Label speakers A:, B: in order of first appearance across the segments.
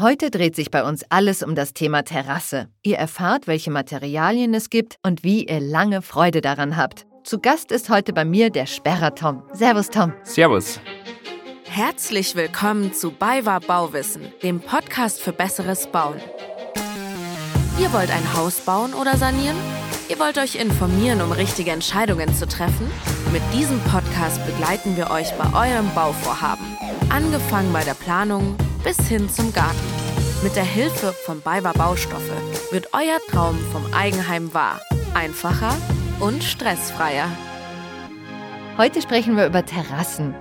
A: Heute dreht sich bei uns alles um das Thema Terrasse. Ihr erfahrt, welche Materialien es gibt und wie ihr lange Freude daran habt. Zu Gast ist heute bei mir der Sperrer Tom. Servus Tom.
B: Servus.
C: Herzlich willkommen zu BayWa Bauwissen, dem Podcast für besseres Bauen. Ihr wollt ein Haus bauen oder sanieren? Ihr wollt euch informieren, um richtige Entscheidungen zu treffen? Mit diesem Podcast begleiten wir euch bei eurem Bauvorhaben. Angefangen bei der Planung bis hin zum Garten. Mit der Hilfe von BayWa Baustoffe wird euer Traum vom Eigenheim wahr. Einfacher und stressfreier.
A: Heute sprechen wir über Terrassen.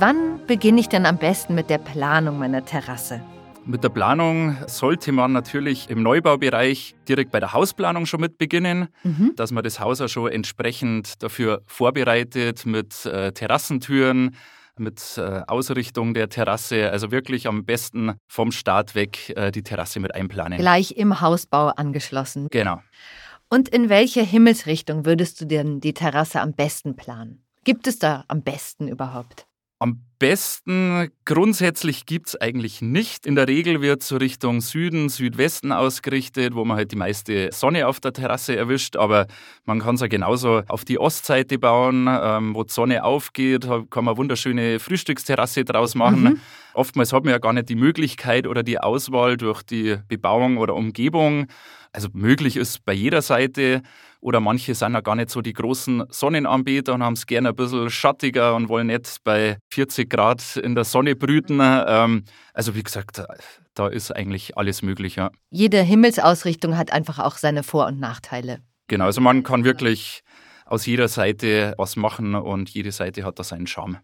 A: Wann beginne ich denn am besten mit der Planung meiner Terrasse?
B: Mit der Planung sollte man natürlich im Neubaubereich direkt bei der Hausplanung schon mit beginnen, mhm. dass man das Haus auch schon entsprechend dafür vorbereitet mit äh, Terrassentüren, mit äh, Ausrichtung der Terrasse. Also wirklich am besten vom Start weg äh, die Terrasse mit einplanen.
A: Gleich im Hausbau angeschlossen.
B: Genau.
A: Und in welche Himmelsrichtung würdest du denn die Terrasse am besten planen? Gibt es da am besten überhaupt?
B: Am besten grundsätzlich gibt es eigentlich nicht. In der Regel wird so Richtung Süden, Südwesten ausgerichtet, wo man halt die meiste Sonne auf der Terrasse erwischt. Aber man kann es ja genauso auf die Ostseite bauen, ähm, wo die Sonne aufgeht. Kann man wunderschöne Frühstücksterrasse draus machen. Mhm. Oftmals hat man ja gar nicht die Möglichkeit oder die Auswahl durch die Bebauung oder Umgebung. Also möglich ist bei jeder Seite oder manche sind ja gar nicht so die großen Sonnenanbeter und haben es gerne ein bisschen schattiger und wollen nicht bei 40 Grad in der Sonne brüten. Ähm, also wie gesagt, da ist eigentlich alles möglich. Ja.
A: Jede Himmelsausrichtung hat einfach auch seine Vor- und Nachteile.
B: Genau, also man kann wirklich aus jeder Seite was machen und jede Seite hat da seinen Charme.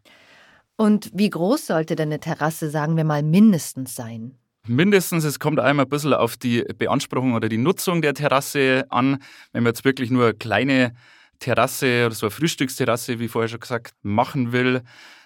A: Und wie groß sollte denn eine Terrasse, sagen wir mal, mindestens sein?
B: Mindestens, es kommt einmal ein bisschen auf die Beanspruchung oder die Nutzung der Terrasse an. Wenn man jetzt wirklich nur eine kleine Terrasse oder so eine Frühstücksterrasse, wie vorher schon gesagt, machen will,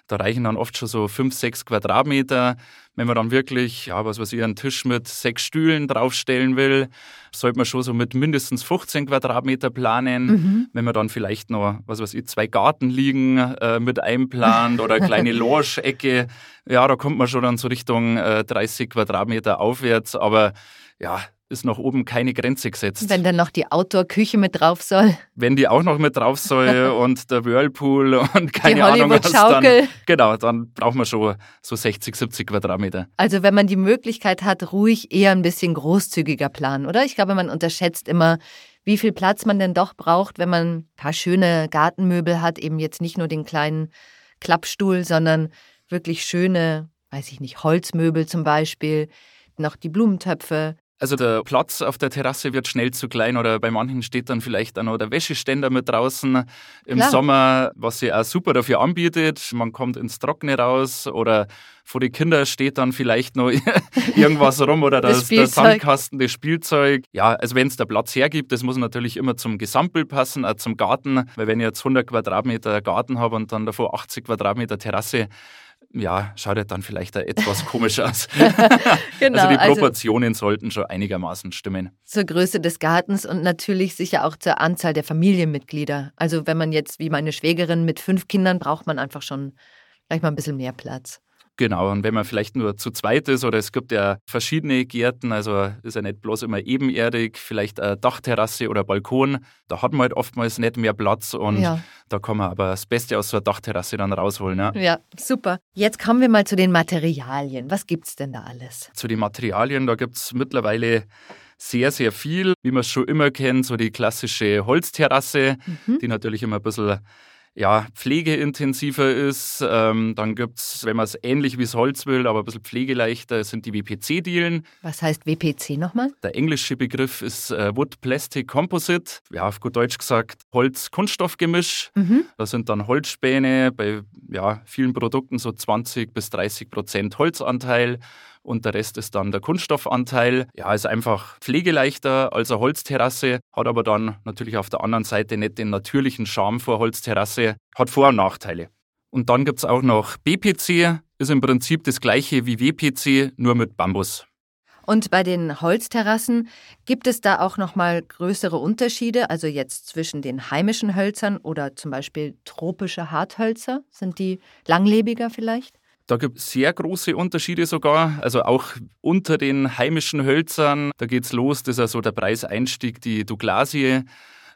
B: da reichen dann oft schon so fünf, sechs Quadratmeter. Wenn man dann wirklich, ja, was weiß ich, einen Tisch mit sechs Stühlen draufstellen will, sollte man schon so mit mindestens 15 Quadratmeter planen. Mhm. Wenn man dann vielleicht noch, was weiß ich, zwei Gartenliegen äh, mit einplant oder eine kleine Loge-Ecke, ja, da kommt man schon dann so Richtung äh, 30 Quadratmeter aufwärts. Aber ja, ist nach oben keine Grenze gesetzt.
A: Wenn dann noch die Outdoor-Küche mit drauf soll.
B: Wenn die auch noch mit drauf soll und der Whirlpool und keine
A: die
B: Ahnung
A: was, dann,
B: genau, dann braucht man schon so 60, 70 Quadratmeter.
A: Also wenn man die Möglichkeit hat, ruhig eher ein bisschen großzügiger planen, oder? Ich glaube, man unterschätzt immer, wie viel Platz man denn doch braucht, wenn man ein paar schöne Gartenmöbel hat, eben jetzt nicht nur den kleinen Klappstuhl, sondern wirklich schöne, weiß ich nicht, Holzmöbel zum Beispiel, noch die Blumentöpfe,
B: also der Platz auf der Terrasse wird schnell zu klein oder bei manchen steht dann vielleicht auch noch der Wäscheständer mit draußen im Klar. Sommer, was sich auch super dafür anbietet. Man kommt ins Trockene raus oder vor die Kinder steht dann vielleicht noch irgendwas rum oder das, das der Sandkasten, das Spielzeug. Ja, also wenn es der Platz hergibt, das muss natürlich immer zum Gesamtbild passen, auch zum Garten. Weil wenn ich jetzt 100 Quadratmeter Garten habe und dann davor 80 Quadratmeter Terrasse, ja, schaut ja dann vielleicht etwas komisch aus. genau, also die also Proportionen also sollten schon einigermaßen stimmen.
A: Zur Größe des Gartens und natürlich sicher auch zur Anzahl der Familienmitglieder. Also wenn man jetzt wie meine Schwägerin mit fünf Kindern braucht man einfach schon gleich mal ein bisschen mehr Platz.
B: Genau, und wenn man vielleicht nur zu zweit ist oder es gibt ja verschiedene Gärten, also ist ja nicht bloß immer ebenerdig, vielleicht eine Dachterrasse oder Balkon, da hat man halt oftmals nicht mehr Platz und ja. da kann man aber das Beste aus so einer Dachterrasse dann rausholen. Ja.
A: ja, super. Jetzt kommen wir mal zu den Materialien. Was gibt es denn da alles?
B: Zu den Materialien, da gibt es mittlerweile sehr, sehr viel, wie man es schon immer kennt, so die klassische Holzterrasse, mhm. die natürlich immer ein bisschen ja, pflegeintensiver ist. Ähm, dann gibt es, wenn man es ähnlich wie Holz will, aber ein bisschen pflegeleichter, sind die WPC-Dielen.
A: Was heißt WPC nochmal?
B: Der englische Begriff ist äh, Wood Plastic Composite. Ja, auf gut Deutsch gesagt Holz-Kunststoff-Gemisch. Mhm. Da sind dann Holzspäne, bei ja, vielen Produkten so 20 bis 30 Prozent Holzanteil und der Rest ist dann der Kunststoffanteil. Ja, ist einfach pflegeleichter als eine Holzterrasse, hat aber dann natürlich auf der anderen Seite nicht den natürlichen Charme vor Holzterrasse, hat Vor- und Nachteile. Und dann gibt es auch noch BPC, ist im Prinzip das gleiche wie WPC, nur mit Bambus.
A: Und bei den Holzterrassen gibt es da auch noch mal größere Unterschiede, also jetzt zwischen den heimischen Hölzern oder zum Beispiel tropische Harthölzer? Sind die langlebiger vielleicht?
B: Da gibt es sehr große Unterschiede sogar. Also auch unter den heimischen Hölzern, da geht es los, das ist also der Preiseinstieg, die Douglasie.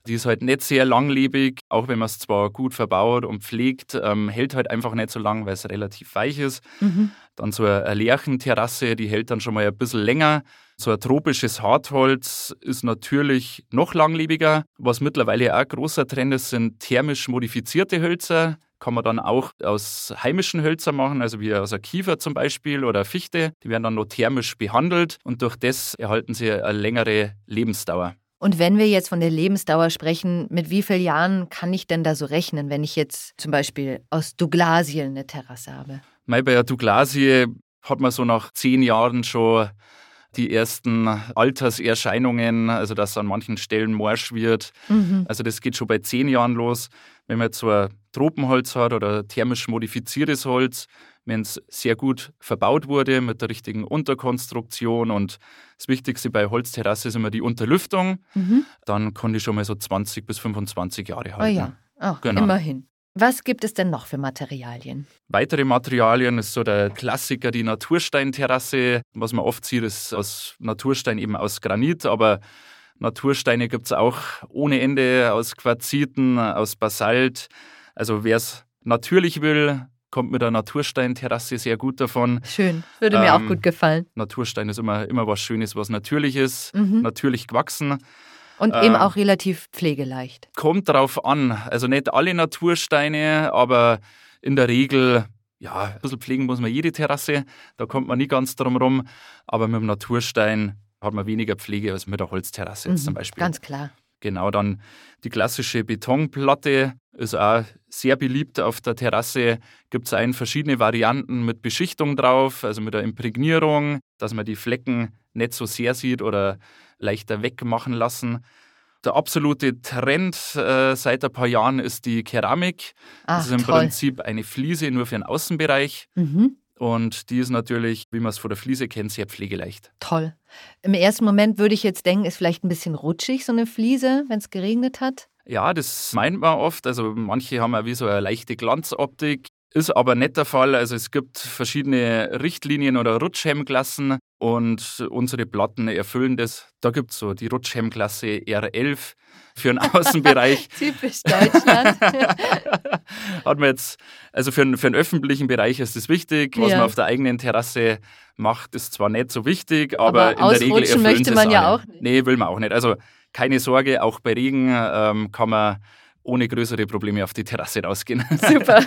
B: Die ist halt nicht sehr langlebig, auch wenn man es zwar gut verbaut und pflegt, ähm, hält halt einfach nicht so lang, weil es relativ weich ist. Mhm. Dann so eine Lärchenterrasse, die hält dann schon mal ein bisschen länger. So ein tropisches Hartholz ist natürlich noch langlebiger. Was mittlerweile auch ein großer Trend ist, sind thermisch modifizierte Hölzer. Kann man dann auch aus heimischen Hölzern machen, also wie aus einer Kiefer zum Beispiel oder Fichte. Die werden dann noch thermisch behandelt und durch das erhalten sie eine längere Lebensdauer.
A: Und wenn wir jetzt von der Lebensdauer sprechen, mit wie vielen Jahren kann ich denn da so rechnen, wenn ich jetzt zum Beispiel aus Douglasien eine Terrasse habe?
B: Bei der Douglasie hat man so nach zehn Jahren schon die ersten Alterserscheinungen, also dass an manchen Stellen morsch wird. Mhm. Also das geht schon bei zehn Jahren los. Wenn man ein Tropenholz hat oder thermisch modifiziertes Holz, wenn es sehr gut verbaut wurde mit der richtigen Unterkonstruktion und das Wichtigste bei Holzterrasse ist immer die Unterlüftung, mhm. dann kann die schon mal so 20 bis 25 Jahre halten.
A: Oh ja, Ach, genau. immerhin. Was gibt es denn noch für Materialien?
B: Weitere Materialien ist so der Klassiker, die Natursteinterrasse. Was man oft sieht, ist aus Naturstein eben aus Granit, aber Natursteine gibt es auch ohne Ende aus Quarziten, aus Basalt. Also wer es natürlich will, kommt mit der Natursteinterrasse sehr gut davon.
A: Schön, würde mir ähm, auch gut gefallen.
B: Naturstein ist immer, immer was Schönes, was natürlich ist, mhm. natürlich gewachsen.
A: Und ähm, eben auch relativ pflegeleicht.
B: Kommt drauf an. Also nicht alle Natursteine, aber in der Regel, ja, ein bisschen pflegen muss man jede Terrasse. Da kommt man nie ganz drum rum. Aber mit dem Naturstein hat man weniger Pflege als mit der Holzterrasse jetzt mhm, zum Beispiel.
A: Ganz klar.
B: Genau, dann die klassische Betonplatte ist auch sehr beliebt auf der Terrasse. Gibt es ein verschiedene Varianten mit Beschichtung drauf, also mit der Imprägnierung, dass man die Flecken nicht so sehr sieht oder leichter wegmachen lassen. Der absolute Trend äh, seit ein paar Jahren ist die Keramik. Ach, das ist im toll. Prinzip eine Fliese nur für den Außenbereich. Mhm. Und die ist natürlich, wie man es von der Fliese kennt, sehr pflegeleicht.
A: Toll. Im ersten Moment würde ich jetzt denken, ist vielleicht ein bisschen rutschig, so eine Fliese, wenn es geregnet hat.
B: Ja, das meint man oft. Also manche haben ja wie so eine leichte Glanzoptik. Ist aber nicht der Fall. Also es gibt verschiedene Richtlinien oder Rutschhemmklassen und unsere Platten erfüllen das. Da gibt es so die Rutschhemmklasse R11 für den Außenbereich.
A: Typisch Deutschland.
B: Hat man jetzt, also für, den, für den öffentlichen Bereich ist das wichtig. Was ja. man auf der eigenen Terrasse macht, ist zwar nicht so wichtig, aber, aber in der Regel erfüllen
A: möchte man ja auch
B: nicht. Nee, will man auch nicht. Also keine Sorge, auch bei Regen ähm, kann man ohne größere Probleme auf die Terrasse rausgehen.
A: Super.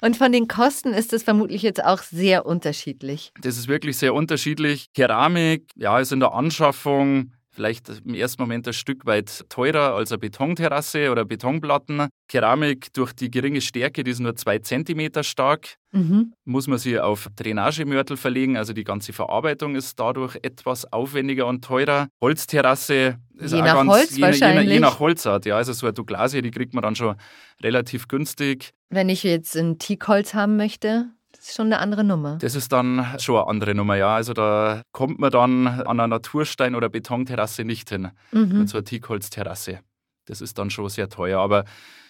A: Und von den Kosten ist es vermutlich jetzt auch sehr unterschiedlich.
B: Das ist wirklich sehr unterschiedlich. Keramik, ja, ist in der Anschaffung vielleicht im ersten Moment ein Stück weit teurer als eine Betonterrasse oder Betonplatten. Keramik durch die geringe Stärke, die ist nur zwei Zentimeter stark, mhm. muss man sie auf Drainagemörtel verlegen. Also die ganze Verarbeitung ist dadurch etwas aufwendiger und teurer. Holzterrasse ist
A: je
B: auch
A: nach
B: ganz,
A: Holz
B: je,
A: wahrscheinlich.
B: Je, je nach Holzart. Ja, also so eine Douglasie, die kriegt man dann schon relativ günstig.
A: Wenn ich jetzt ein Teakholz haben möchte, ist schon eine andere Nummer.
B: Das ist dann schon eine andere Nummer, ja. Also da kommt man dann an einer Naturstein- oder Betonterrasse nicht hin. Mhm. Mit so einer Teakholzterrasse. Das ist dann schon sehr teuer. Aber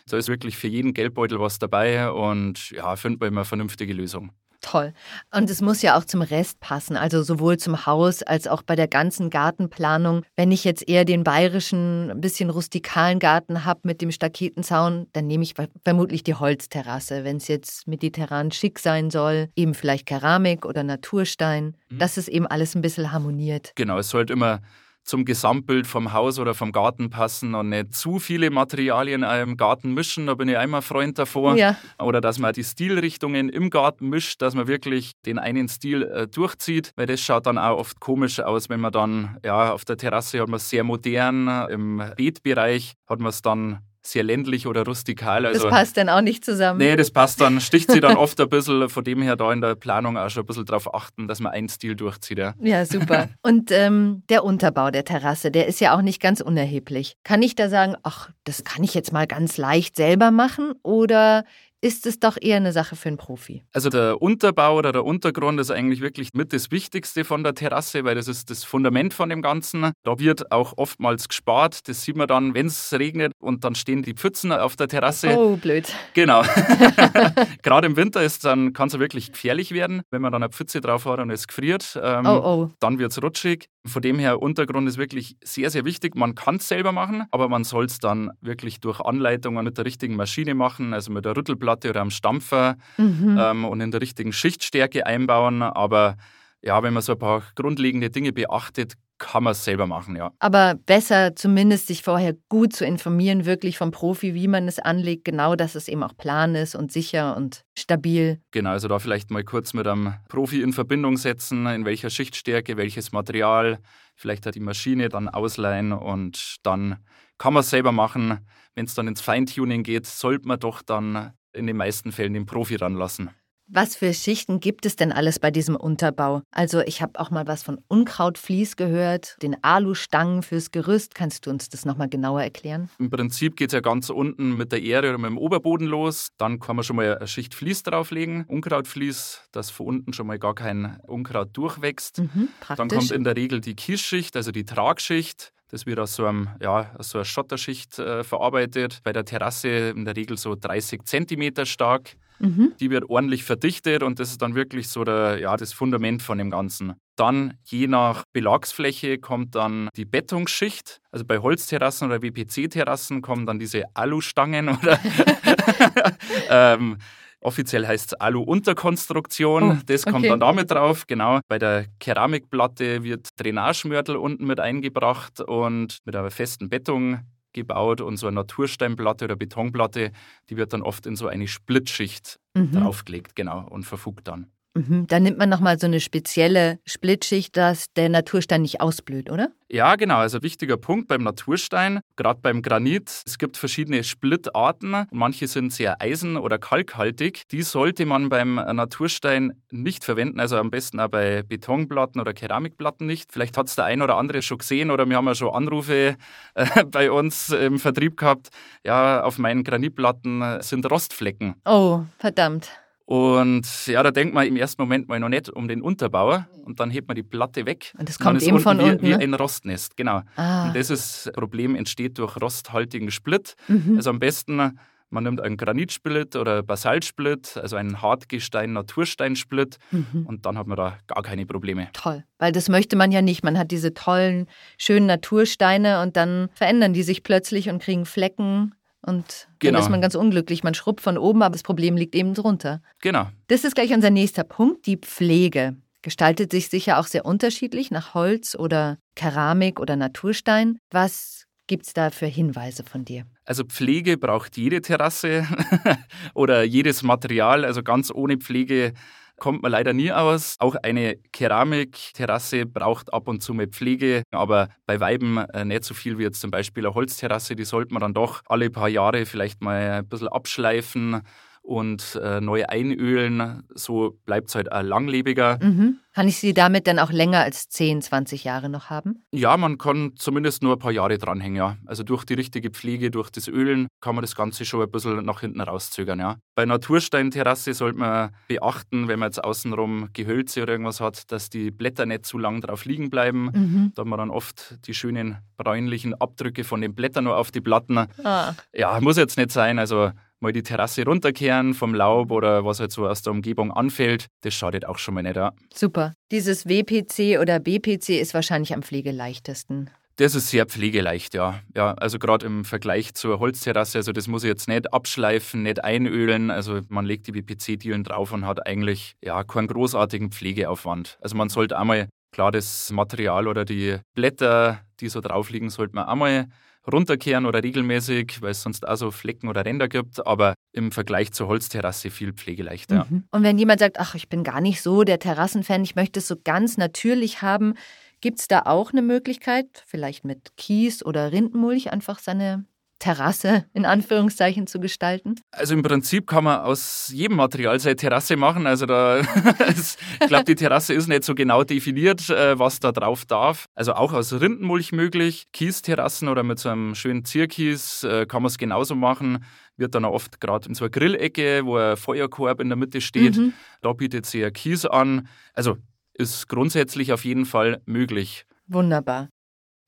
B: da ist wirklich für jeden Geldbeutel was dabei und ja, findet man immer eine vernünftige Lösung.
A: Toll. Und es muss ja auch zum Rest passen, also sowohl zum Haus als auch bei der ganzen Gartenplanung. Wenn ich jetzt eher den bayerischen, ein bisschen rustikalen Garten habe mit dem Staketenzaun, dann nehme ich vermutlich die Holzterrasse. Wenn es jetzt mediterran schick sein soll, eben vielleicht Keramik oder Naturstein, mhm. dass es eben alles ein bisschen harmoniert.
B: Genau, es sollte immer zum Gesamtbild vom Haus oder vom Garten passen und nicht zu viele Materialien im Garten mischen. Da bin ich einmal Freund davor. Ja. Oder dass man die Stilrichtungen im Garten mischt, dass man wirklich den einen Stil äh, durchzieht, weil das schaut dann auch oft komisch aus, wenn man dann, ja, auf der Terrasse hat man es sehr modern, im Beetbereich hat man es dann sehr ländlich oder rustikal.
A: Also, das passt dann auch nicht zusammen.
B: Nee, das passt dann, sticht sie dann oft ein bisschen, von dem her da in der Planung auch schon ein bisschen darauf achten, dass man einen Stil durchzieht. Ja,
A: ja super. Und ähm, der Unterbau der Terrasse, der ist ja auch nicht ganz unerheblich. Kann ich da sagen, ach, das kann ich jetzt mal ganz leicht selber machen oder ist es doch eher eine Sache für einen Profi?
B: Also der Unterbau oder der Untergrund ist eigentlich wirklich mit das Wichtigste von der Terrasse, weil das ist das Fundament von dem Ganzen. Da wird auch oftmals gespart. Das sieht man dann, wenn es regnet und dann stehen die Pfützen auf der Terrasse.
A: Oh, blöd.
B: Genau. Gerade im Winter ist dann kann es wirklich gefährlich werden, wenn man dann eine Pfütze drauf hat und es gefriert. Ähm,
A: oh, oh.
B: Dann wird es rutschig. Von dem her, Untergrund ist wirklich sehr, sehr wichtig. Man kann es selber machen, aber man soll es dann wirklich durch Anleitungen mit der richtigen Maschine machen, also mit der Rüttelplatte oder am Stampfer mhm. ähm, und in der richtigen Schichtstärke einbauen. Aber ja, wenn man so ein paar grundlegende Dinge beachtet, kann man es selber machen, ja.
A: Aber besser zumindest sich vorher gut zu informieren, wirklich vom Profi, wie man es anlegt, genau, dass es eben auch plan ist und sicher und stabil.
B: Genau, also da vielleicht mal kurz mit einem Profi in Verbindung setzen, in welcher Schichtstärke, welches Material, vielleicht hat die Maschine dann ausleihen und dann kann man es selber machen. Wenn es dann ins Feintuning geht, sollte man doch dann in den meisten Fällen den Profi ranlassen.
A: Was für Schichten gibt es denn alles bei diesem Unterbau? Also ich habe auch mal was von Unkrautvlies gehört, den Alustangen fürs Gerüst. Kannst du uns das nochmal genauer erklären?
B: Im Prinzip geht es ja ganz unten mit der Erde oder mit dem Oberboden los. Dann kann man schon mal eine Schicht Vlies drauflegen, Unkrautvlies, dass von unten schon mal gar kein Unkraut durchwächst. Mhm, Dann kommt in der Regel die Kiesschicht, also die Tragschicht. Das wird aus so, einem, ja, aus so einer Schotterschicht äh, verarbeitet. Bei der Terrasse in der Regel so 30 Zentimeter stark. Mhm. Die wird ordentlich verdichtet und das ist dann wirklich so der, ja, das Fundament von dem Ganzen. Dann je nach Belagsfläche kommt dann die Bettungsschicht. Also bei Holzterrassen oder WPC-Terrassen kommen dann diese Alustangen oder ähm, Offiziell heißt es Alu-Unterkonstruktion. Oh, das kommt okay. dann damit drauf. Genau. Bei der Keramikplatte wird Drainagemörtel unten mit eingebracht und mit einer festen Bettung gebaut und so eine Natursteinplatte oder Betonplatte, die wird dann oft in so eine Splitschicht mhm. draufgelegt, genau, und verfugt dann.
A: Mhm. Dann nimmt man nochmal so eine spezielle Splitschicht, dass der Naturstein nicht ausblüht, oder?
B: Ja, genau. Also wichtiger Punkt beim Naturstein, gerade beim Granit. Es gibt verschiedene Splittarten. Manche sind sehr eisen- oder kalkhaltig. Die sollte man beim Naturstein nicht verwenden. Also am besten auch bei Betonplatten oder Keramikplatten nicht. Vielleicht hat es der ein oder andere schon gesehen oder wir haben ja schon Anrufe äh, bei uns im Vertrieb gehabt. Ja, auf meinen Granitplatten sind Rostflecken.
A: Oh, verdammt.
B: Und ja, da denkt man im ersten Moment mal noch nicht um den Unterbauer und dann hebt man die Platte weg.
A: Und das kommt eben von
B: wie,
A: unten.
B: Wie ne? ein Rostnest, genau. Ah. Und das ist, Problem entsteht durch rosthaltigen Split. Mhm. Also am besten, man nimmt einen Granitsplit oder Basaltsplit, also einen Hartgestein-Natursteinsplit mhm. und dann hat man da gar keine Probleme.
A: Toll, weil das möchte man ja nicht. Man hat diese tollen, schönen Natursteine und dann verändern die sich plötzlich und kriegen Flecken und genau. dann ist man ganz unglücklich. Man schrubbt von oben, aber das Problem liegt eben drunter.
B: Genau.
A: Das ist gleich unser nächster Punkt, die Pflege. Gestaltet sich sicher auch sehr unterschiedlich nach Holz oder Keramik oder Naturstein. Was gibt es da für Hinweise von dir?
B: Also Pflege braucht jede Terrasse oder jedes Material. Also ganz ohne Pflege kommt man leider nie aus. Auch eine Keramikterrasse braucht ab und zu mal Pflege, aber bei Weiben äh, nicht so viel wie jetzt zum Beispiel eine Holzterrasse. Die sollte man dann doch alle paar Jahre vielleicht mal ein bisschen abschleifen und äh, neu einölen. So bleibt es halt auch langlebiger.
A: Mhm. Kann ich sie damit dann auch länger als 10, 20 Jahre noch haben?
B: Ja, man kann zumindest nur ein paar Jahre dranhängen, ja. Also durch die richtige Pflege, durch das Ölen kann man das Ganze schon ein bisschen nach hinten rauszögern, ja. Bei Natursteinterrasse sollte man beachten, wenn man jetzt außenrum Gehölze oder irgendwas hat, dass die Blätter nicht zu lang drauf liegen bleiben. Mhm. Da hat man dann oft die schönen bräunlichen Abdrücke von den Blättern nur auf die Platten. Ah. Ja, muss jetzt nicht sein. Also mal die Terrasse runterkehren vom Laub oder was halt so aus der Umgebung anfällt, das schadet auch schon mal nicht. Ja.
A: Super. Dieses WPC oder BPC ist wahrscheinlich am pflegeleichtesten.
B: Das ist sehr pflegeleicht, ja. ja also gerade im Vergleich zur Holzterrasse, also das muss ich jetzt nicht abschleifen, nicht einölen. Also man legt die BPC-Dielen drauf und hat eigentlich ja keinen großartigen Pflegeaufwand. Also man sollte einmal, klar, das Material oder die Blätter, die so drauf liegen, sollte man einmal runterkehren oder regelmäßig, weil es sonst auch so Flecken oder Ränder gibt, aber im Vergleich zur Holzterrasse viel pflegeleichter.
A: Mhm. Und wenn jemand sagt, ach, ich bin gar nicht so der Terrassenfan, ich möchte es so ganz natürlich haben, gibt es da auch eine Möglichkeit, vielleicht mit Kies oder Rindenmulch einfach seine Terrasse in Anführungszeichen zu gestalten?
B: Also im Prinzip kann man aus jedem Material seine Terrasse machen. Also da, ich glaube, die Terrasse ist nicht so genau definiert, äh, was da drauf darf. Also auch aus Rindenmulch möglich. Kiesteраssen oder mit so einem schönen Zierkies äh, kann man es genauso machen. Wird dann oft gerade in so einer Grillecke, wo ein Feuerkorb in der Mitte steht, mhm. da bietet sich ein Kies an. Also ist grundsätzlich auf jeden Fall möglich.
A: Wunderbar.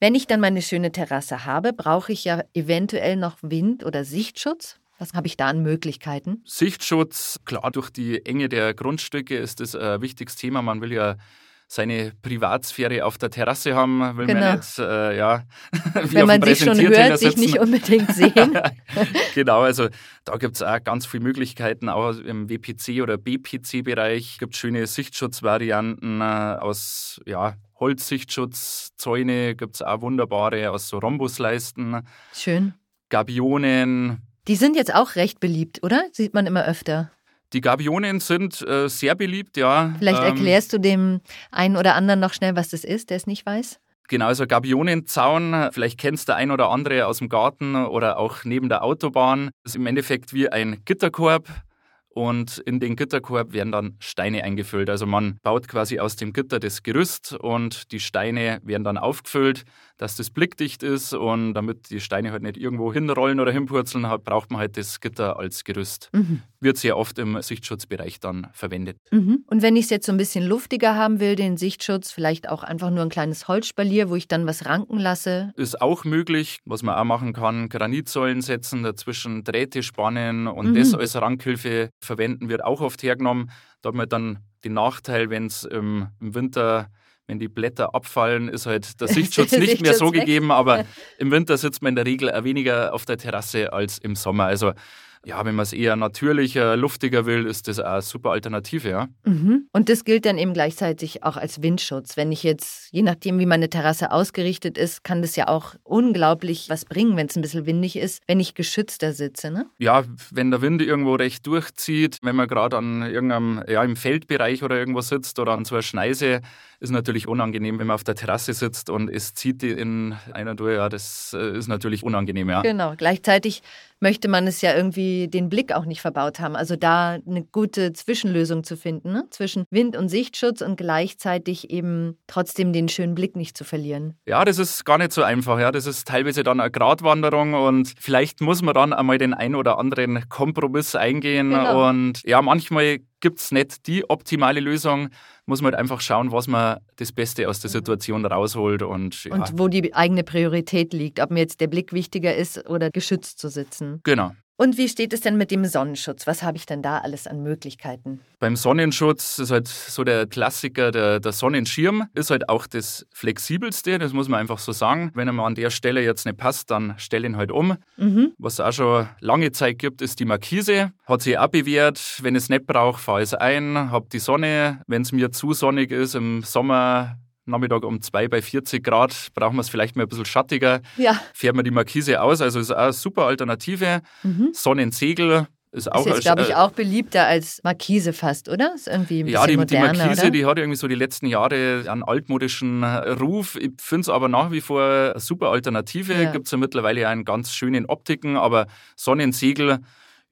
A: Wenn ich dann meine schöne Terrasse habe, brauche ich ja eventuell noch Wind- oder Sichtschutz. Was habe ich da an Möglichkeiten?
B: Sichtschutz, klar, durch die Enge der Grundstücke ist das ein wichtiges Thema. Man will ja seine Privatsphäre auf der Terrasse haben, will genau. man nicht, äh, ja,
A: Wenn man sich schon hört, sich nicht unbedingt sehen.
B: genau, also da gibt es auch ganz viele Möglichkeiten, auch im WPC- oder BPC-Bereich gibt es schöne Sichtschutzvarianten äh, aus, ja, Holzsichtschutzzäune gibt es auch wunderbare aus so Rhombusleisten.
A: Schön.
B: Gabionen.
A: Die sind jetzt auch recht beliebt, oder? Sieht man immer öfter.
B: Die Gabionen sind äh, sehr beliebt, ja.
A: Vielleicht ähm, erklärst du dem einen oder anderen noch schnell, was das ist, der es nicht weiß.
B: Genau, also Gabionenzaun, vielleicht kennst du ein oder andere aus dem Garten oder auch neben der Autobahn. Das ist im Endeffekt wie ein Gitterkorb, und in den Gitterkorb werden dann Steine eingefüllt. Also man baut quasi aus dem Gitter das Gerüst und die Steine werden dann aufgefüllt, dass das blickdicht ist und damit die Steine halt nicht irgendwo hinrollen oder hinpurzeln, braucht man halt das Gitter als Gerüst. Mhm. Wird sehr oft im Sichtschutzbereich dann verwendet.
A: Mhm. Und wenn ich es jetzt so ein bisschen luftiger haben will, den Sichtschutz, vielleicht auch einfach nur ein kleines Holzspalier, wo ich dann was ranken lasse?
B: Ist auch möglich. Was man auch machen kann, Granitsäulen setzen, dazwischen Drähte spannen und mhm. das als Rankhilfe verwenden, wird auch oft hergenommen. Da hat man dann den Nachteil, wenn es im, im Winter wenn die Blätter abfallen, ist halt der Sichtschutz nicht mehr so gegeben, aber im Winter sitzt man in der Regel weniger auf der Terrasse als im Sommer. Also ja, wenn man es eher natürlicher, luftiger will, ist das eine super Alternative, ja.
A: Mhm. Und das gilt dann eben gleichzeitig auch als Windschutz. Wenn ich jetzt, je nachdem, wie meine Terrasse ausgerichtet ist, kann das ja auch unglaublich was bringen, wenn es ein bisschen windig ist, wenn ich geschützter sitze, ne?
B: Ja, wenn der Wind irgendwo recht durchzieht, wenn man gerade an irgendeinem, ja, im Feldbereich oder irgendwo sitzt oder an so einer Schneise, ist natürlich unangenehm, wenn man auf der Terrasse sitzt und es zieht in einer durch. Ja, das äh, ist natürlich unangenehm, ja.
A: Genau. Gleichzeitig möchte man es ja irgendwie den Blick auch nicht verbaut haben. Also da eine gute Zwischenlösung zu finden, ne? zwischen Wind- und Sichtschutz und gleichzeitig eben trotzdem den schönen Blick nicht zu verlieren.
B: Ja, das ist gar nicht so einfach. Ja, das ist teilweise dann eine Gratwanderung und vielleicht muss man dann einmal den ein oder anderen Kompromiss eingehen. Genau. Und ja, manchmal gibt es nicht die optimale Lösung. Muss man halt einfach schauen, was man das Beste aus der Situation rausholt. Und,
A: ja. und wo die eigene Priorität liegt, ob mir jetzt der Blick wichtiger ist oder geschützt zu sitzen.
B: Genau.
A: Und wie steht es denn mit dem Sonnenschutz? Was habe ich denn da alles an Möglichkeiten?
B: Beim Sonnenschutz ist halt so der Klassiker, der, der, Sonnenschirm ist halt auch das flexibelste, das muss man einfach so sagen. Wenn er an der Stelle jetzt nicht passt, dann stell ihn halt um. Mhm. Was es auch schon lange Zeit gibt, ist die Markise. Hat sich auch bewährt. Wenn ich es nicht brauche, fahre ich es ein, habe die Sonne. Wenn es mir zu sonnig ist im Sommer, Nachmittag um zwei bei 40 Grad brauchen wir es vielleicht mal ein bisschen schattiger.
A: Ja.
B: Fährt man die Markise aus, also ist auch eine super Alternative. Mhm. Sonnensegel ist auch.
A: Ist jetzt, glaube ich, auch beliebter als Markise fast, oder? Ist irgendwie ein
B: ja, die,
A: moderner,
B: die Markise,
A: oder?
B: die hat irgendwie so die letzten Jahre einen altmodischen Ruf. Ich finde es aber nach wie vor eine super Alternative. Ja. Gibt es ja mittlerweile einen ganz schönen Optiken, aber Sonnensegel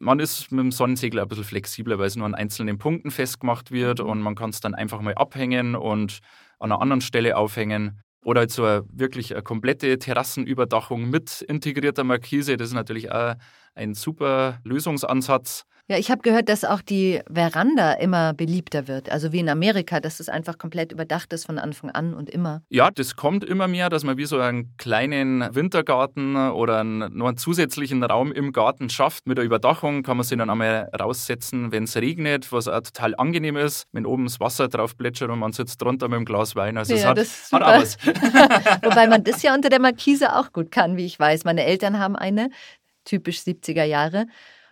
B: man ist mit dem Sonnensegel ein bisschen flexibler, weil es nur an einzelnen Punkten festgemacht wird mhm. und man kann es dann einfach mal abhängen und an einer anderen Stelle aufhängen. Oder halt so eine, wirklich eine komplette Terrassenüberdachung mit integrierter Markise. Das ist natürlich auch ein super Lösungsansatz.
A: Ja, ich habe gehört, dass auch die Veranda immer beliebter wird. Also wie in Amerika, dass es einfach komplett überdacht ist von Anfang an und immer.
B: Ja, das kommt immer mehr, dass man wie so einen kleinen Wintergarten oder einen, noch einen zusätzlichen Raum im Garten schafft. Mit der Überdachung kann man sich dann einmal raussetzen, wenn es regnet, was auch total angenehm ist, wenn oben das Wasser drauf plätschert und man sitzt drunter mit einem Glas Wein. Also ja, es hat, das hat auch was.
A: Wobei man das ja unter der Markise auch gut kann, wie ich weiß. Meine Eltern haben eine, typisch 70er Jahre.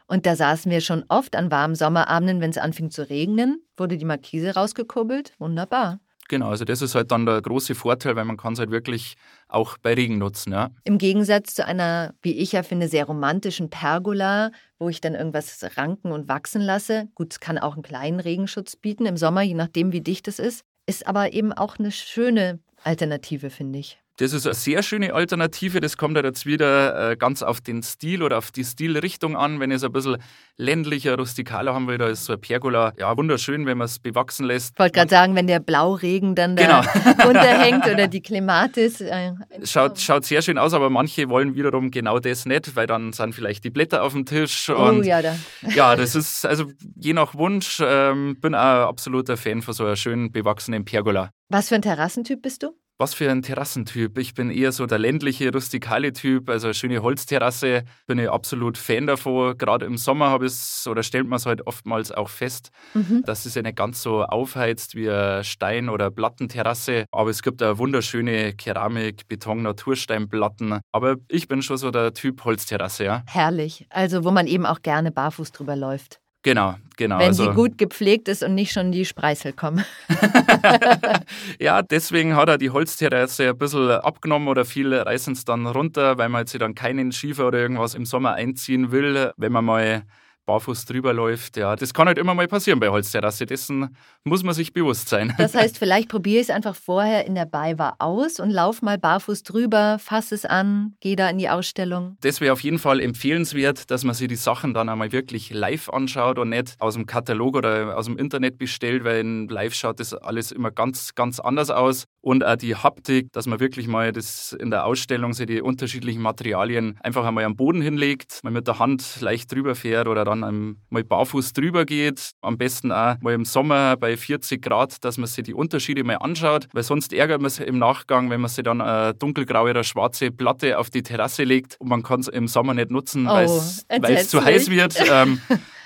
A: Und da saßen wir schon oft an warmen Sommerabenden, wenn es anfing zu regnen, wurde die Markise rausgekurbelt. Wunderbar.
B: Genau, also das ist halt dann der große Vorteil, weil man kann es halt wirklich auch bei Regen nutzen. Ja.
A: Im Gegensatz zu einer, wie ich ja finde, sehr romantischen Pergola, wo ich dann irgendwas ranken und wachsen lasse. Gut, es kann auch einen kleinen Regenschutz bieten im Sommer, je nachdem, wie dicht es ist. Ist aber eben auch eine schöne Alternative, finde ich.
B: Das ist eine sehr schöne Alternative. Das kommt jetzt wieder äh, ganz auf den Stil oder auf die Stilrichtung an. Wenn ich es ein bisschen ländlicher, rustikaler haben will, da ist so ein Pergola ja wunderschön, wenn man es bewachsen lässt.
A: Ich wollte gerade sagen, wenn der Blauregen dann
B: genau.
A: da runterhängt oder die Klematis.
B: Äh, schaut, schaut sehr schön aus, aber manche wollen wiederum genau das nicht, weil dann sind vielleicht die Blätter auf dem Tisch.
A: oh ja, da.
B: Ja, das ist also je nach Wunsch. Ähm, bin auch absoluter Fan von so einer schönen bewachsenen Pergola.
A: Was für ein Terrassentyp bist du?
B: Was für ein Terrassentyp. Ich bin eher so der ländliche, rustikale Typ. Also eine schöne Holzterrasse bin ich absolut Fan davon. Gerade im Sommer habe ich es oder stellt man es halt oftmals auch fest, mhm. dass es ja nicht ganz so aufheizt wie eine Stein- oder Plattenterrasse. Aber es gibt da wunderschöne Keramik, Beton, Natursteinplatten. Aber ich bin schon so der Typ Holzterrasse, ja.
A: Herrlich. Also wo man eben auch gerne barfuß drüber läuft.
B: Genau, genau.
A: Wenn also, sie gut gepflegt ist und nicht schon die Spreißel kommen.
B: ja, deswegen hat er die Holzterrasse ein bisschen abgenommen oder viele reißen es dann runter, weil man jetzt dann keinen Schiefer oder irgendwas im Sommer einziehen will, wenn man mal barfuß drüber läuft. Ja, das kann halt immer mal passieren bei Holzterrasse. Dessen muss man sich bewusst sein.
A: Das heißt, vielleicht probiere ich es einfach vorher in der Baiwa aus und lauf mal barfuß drüber, fass es an, gehe da in die Ausstellung.
B: Das wäre auf jeden Fall empfehlenswert, dass man sich die Sachen dann einmal wirklich live anschaut und nicht aus dem Katalog oder aus dem Internet bestellt, weil in live schaut das alles immer ganz, ganz anders aus. Und auch die Haptik, dass man wirklich mal das in der Ausstellung sich die unterschiedlichen Materialien einfach einmal am Boden hinlegt, mal mit der Hand leicht drüber fährt oder dann dann mal barfuß drüber geht. Am besten auch mal im Sommer bei 40 Grad, dass man sich die Unterschiede mal anschaut, weil sonst ärgert man sich im Nachgang, wenn man sich dann eine dunkelgraue oder schwarze Platte auf die Terrasse legt und man kann es im Sommer nicht nutzen, oh, weil es zu heiß wird. Ähm,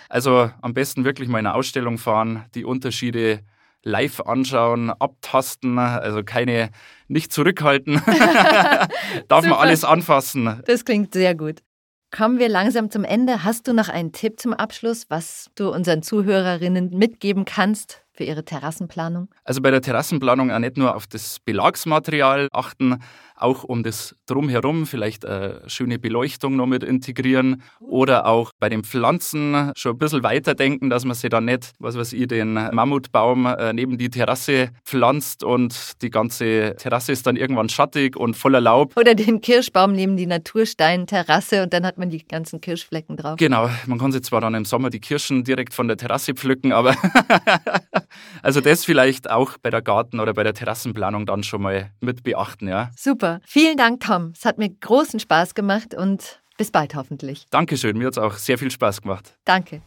B: also am besten wirklich mal in eine Ausstellung fahren, die Unterschiede live anschauen, abtasten, also keine, nicht zurückhalten. Darf man alles anfassen.
A: Das klingt sehr gut. Kommen wir langsam zum Ende. Hast du noch einen Tipp zum Abschluss, was du unseren Zuhörerinnen mitgeben kannst für ihre Terrassenplanung?
B: Also bei der Terrassenplanung auch nicht nur auf das Belagsmaterial achten, auch um das drumherum vielleicht eine schöne Beleuchtung noch mit integrieren oder auch bei den Pflanzen schon ein bisschen weiterdenken, dass man sie dann nicht, was weiß ich, den Mammutbaum äh, neben die Terrasse pflanzt und die ganze Terrasse ist dann irgendwann schattig und voller Laub.
A: Oder den Kirschbaum neben die Natursteinterrasse und dann hat man die ganzen Kirschflecken drauf.
B: Genau, man kann sich zwar dann im Sommer die Kirschen direkt von der Terrasse pflücken, aber also das vielleicht auch bei der Garten- oder bei der Terrassenplanung dann schon mal mit beachten, ja.
A: Super. Vielen Dank, Tom. Es hat mir großen Spaß gemacht und bis bald hoffentlich.
B: Dankeschön. Mir hat es auch sehr viel Spaß gemacht.
A: Danke.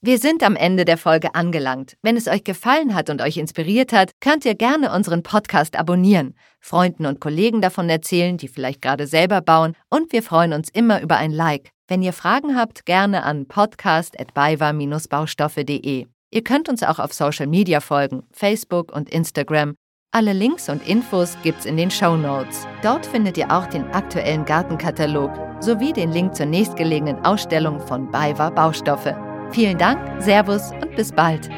A: Wir sind am Ende der Folge angelangt. Wenn es euch gefallen hat und euch inspiriert hat, könnt ihr gerne unseren Podcast abonnieren, Freunden und Kollegen davon erzählen, die vielleicht gerade selber bauen und wir freuen uns immer über ein Like. Wenn ihr Fragen habt, gerne an podcast@baiwa-baustoffe.de. Ihr könnt uns auch auf Social Media folgen, Facebook und Instagram alle Links und Infos gibt's in den Show Notes. Dort findet ihr auch den aktuellen Gartenkatalog sowie den Link zur nächstgelegenen Ausstellung von BayWa Baustoffe. Vielen Dank, Servus und bis bald.